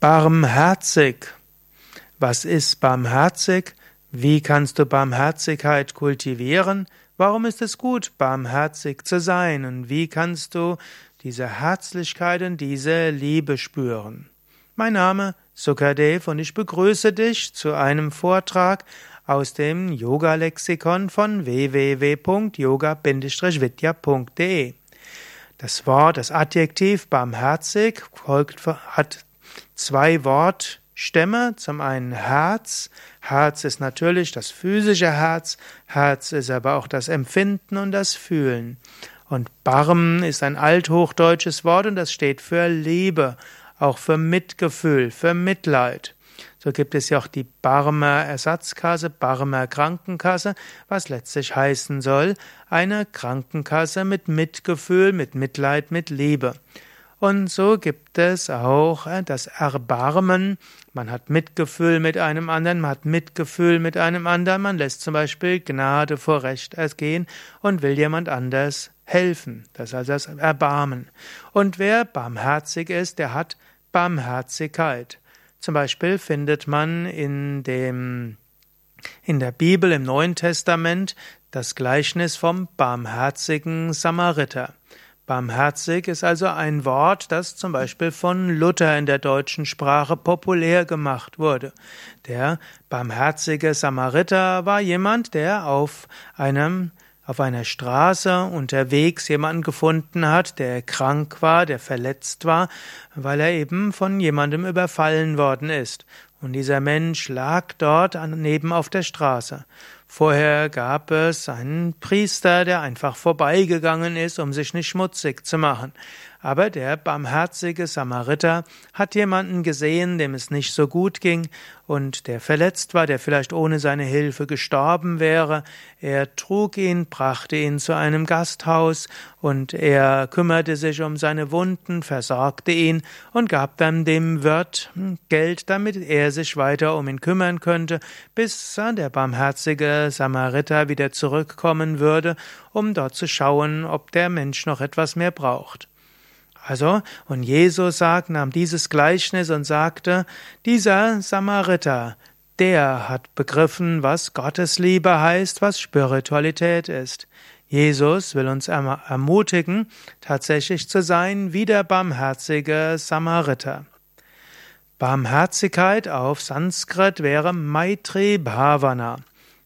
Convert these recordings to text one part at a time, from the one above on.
Barmherzig. Was ist barmherzig? Wie kannst du Barmherzigkeit kultivieren? Warum ist es gut, barmherzig zu sein? Und wie kannst du diese Herzlichkeit und diese Liebe spüren? Mein Name Sukadev und ich begrüße dich zu einem Vortrag aus dem Yoga-Lexikon von www.yoga-vidya.de. Das Wort, das Adjektiv barmherzig folgt, hat zwei Wortstämme. Zum einen Herz. Herz ist natürlich das physische Herz. Herz ist aber auch das Empfinden und das Fühlen. Und Barm ist ein althochdeutsches Wort und das steht für Liebe, auch für Mitgefühl, für Mitleid. So gibt es ja auch die Barmer Ersatzkasse, Barmer Krankenkasse, was letztlich heißen soll, eine Krankenkasse mit Mitgefühl, mit Mitleid, mit Liebe. Und so gibt es auch äh, das Erbarmen. Man hat Mitgefühl mit einem anderen, man hat Mitgefühl mit einem anderen, man lässt zum Beispiel Gnade vor Recht ergehen und will jemand anders helfen. Das ist also das Erbarmen. Und wer barmherzig ist, der hat Barmherzigkeit. Zum Beispiel findet man in dem in der Bibel im Neuen Testament das Gleichnis vom barmherzigen Samariter. Barmherzig ist also ein Wort, das zum Beispiel von Luther in der deutschen Sprache populär gemacht wurde. Der barmherzige Samariter war jemand, der auf einem auf einer Straße unterwegs jemanden gefunden hat, der krank war, der verletzt war, weil er eben von jemandem überfallen worden ist. Und dieser Mensch lag dort neben auf der Straße. Vorher gab es einen Priester, der einfach vorbeigegangen ist, um sich nicht schmutzig zu machen. Aber der barmherzige Samariter hat jemanden gesehen, dem es nicht so gut ging und der verletzt war, der vielleicht ohne seine Hilfe gestorben wäre. Er trug ihn, brachte ihn zu einem Gasthaus und er kümmerte sich um seine Wunden, versorgte ihn und gab dann dem Wirt Geld, damit er sich weiter um ihn kümmern könnte, bis der barmherzige Samariter wieder zurückkommen würde, um dort zu schauen, ob der Mensch noch etwas mehr braucht. Also, und Jesus sagt, nahm dieses Gleichnis und sagte, dieser Samariter, der hat begriffen, was Gottes Liebe heißt, was Spiritualität ist. Jesus will uns ermutigen, tatsächlich zu sein wie der barmherzige Samariter. Barmherzigkeit auf Sanskrit wäre Maitri Bhavana.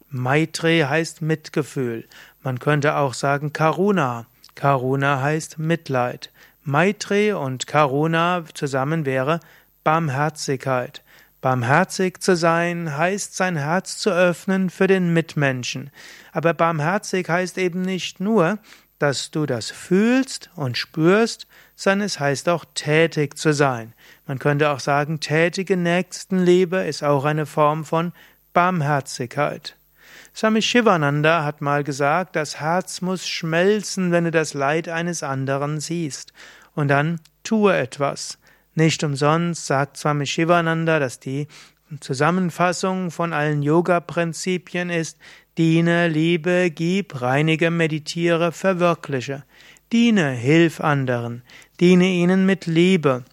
Maitri heißt Mitgefühl. Man könnte auch sagen Karuna. Karuna heißt Mitleid. Maitri und Karuna zusammen wäre Barmherzigkeit. Barmherzig zu sein heißt sein Herz zu öffnen für den Mitmenschen. Aber barmherzig heißt eben nicht nur, dass du das fühlst und spürst, sondern es heißt auch tätig zu sein. Man könnte auch sagen, tätige Nächstenliebe ist auch eine Form von Barmherzigkeit. Swami Shivananda hat mal gesagt, das Herz muss schmelzen, wenn du das Leid eines anderen siehst. Und dann tue etwas. Nicht umsonst sagt Swami Shivananda, dass die Zusammenfassung von allen Yoga-Prinzipien ist, diene, liebe, gib, reinige, meditiere, verwirkliche. Diene, hilf anderen. Diene ihnen mit Liebe.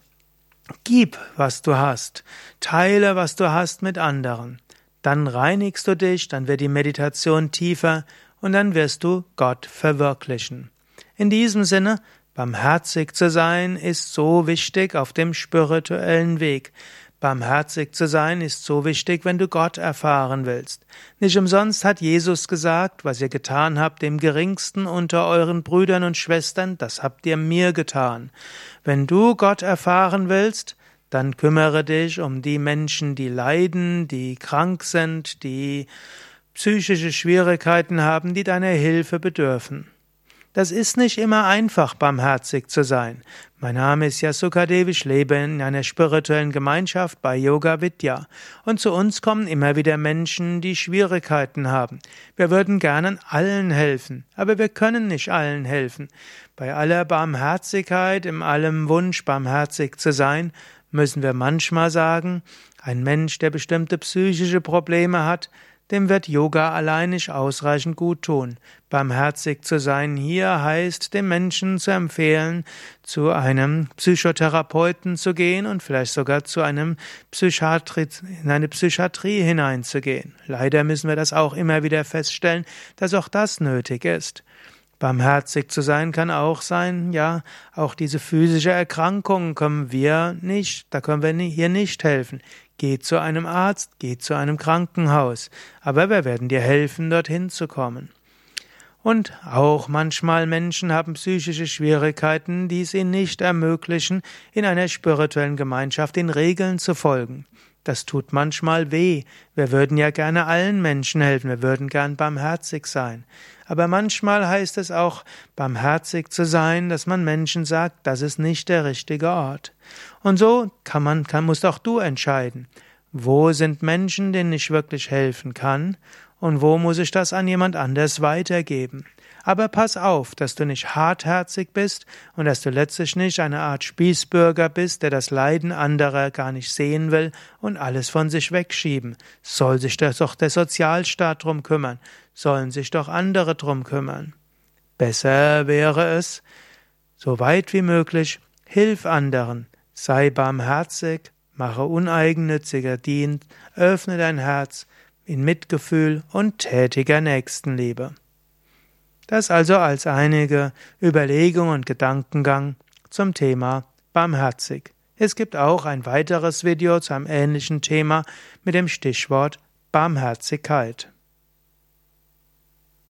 Gib, was du hast. Teile, was du hast mit anderen dann reinigst du dich, dann wird die Meditation tiefer und dann wirst du Gott verwirklichen. In diesem Sinne, barmherzig zu sein ist so wichtig auf dem spirituellen Weg. Barmherzig zu sein ist so wichtig, wenn du Gott erfahren willst. Nicht umsonst hat Jesus gesagt, was ihr getan habt dem geringsten unter euren Brüdern und Schwestern, das habt ihr mir getan. Wenn du Gott erfahren willst, dann kümmere dich um die Menschen, die leiden, die krank sind, die psychische Schwierigkeiten haben, die deiner Hilfe bedürfen. Das ist nicht immer einfach, barmherzig zu sein. Mein Name ist Yasukadev, ich lebe in einer spirituellen Gemeinschaft bei Yoga Vidya. Und zu uns kommen immer wieder Menschen, die Schwierigkeiten haben. Wir würden gerne allen helfen, aber wir können nicht allen helfen. Bei aller Barmherzigkeit, im allem Wunsch, barmherzig zu sein, müssen wir manchmal sagen, ein Mensch, der bestimmte psychische Probleme hat, dem wird Yoga allein nicht ausreichend gut tun. Barmherzig zu sein hier heißt, dem Menschen zu empfehlen, zu einem Psychotherapeuten zu gehen und vielleicht sogar zu einem Psychiatrie, in eine Psychiatrie hineinzugehen. Leider müssen wir das auch immer wieder feststellen, dass auch das nötig ist. Barmherzig zu sein kann auch sein, ja, auch diese physische Erkrankung können wir nicht, da können wir hier nicht helfen. Geh zu einem Arzt, geh zu einem Krankenhaus, aber wir werden dir helfen, dorthin zu kommen. Und auch manchmal Menschen haben psychische Schwierigkeiten, die es ihnen nicht ermöglichen, in einer spirituellen Gemeinschaft den Regeln zu folgen. Das tut manchmal weh. Wir würden ja gerne allen Menschen helfen, wir würden gern barmherzig sein. Aber manchmal heißt es auch, barmherzig zu sein, dass man Menschen sagt, das ist nicht der richtige Ort. Und so kann man, kann, musst auch du entscheiden. Wo sind Menschen, denen ich wirklich helfen kann? Und wo muss ich das an jemand anders weitergeben? Aber pass auf, dass du nicht hartherzig bist und dass du letztlich nicht eine Art Spießbürger bist, der das Leiden anderer gar nicht sehen will und alles von sich wegschieben. Soll sich doch der Sozialstaat drum kümmern, sollen sich doch andere drum kümmern. Besser wäre es, so weit wie möglich, hilf anderen, sei barmherzig, mache uneigennütziger Dienst, öffne dein Herz in Mitgefühl und tätiger Nächstenliebe. Das also als einige Überlegung und Gedankengang zum Thema barmherzig. Es gibt auch ein weiteres Video zu einem ähnlichen Thema mit dem Stichwort Barmherzigkeit.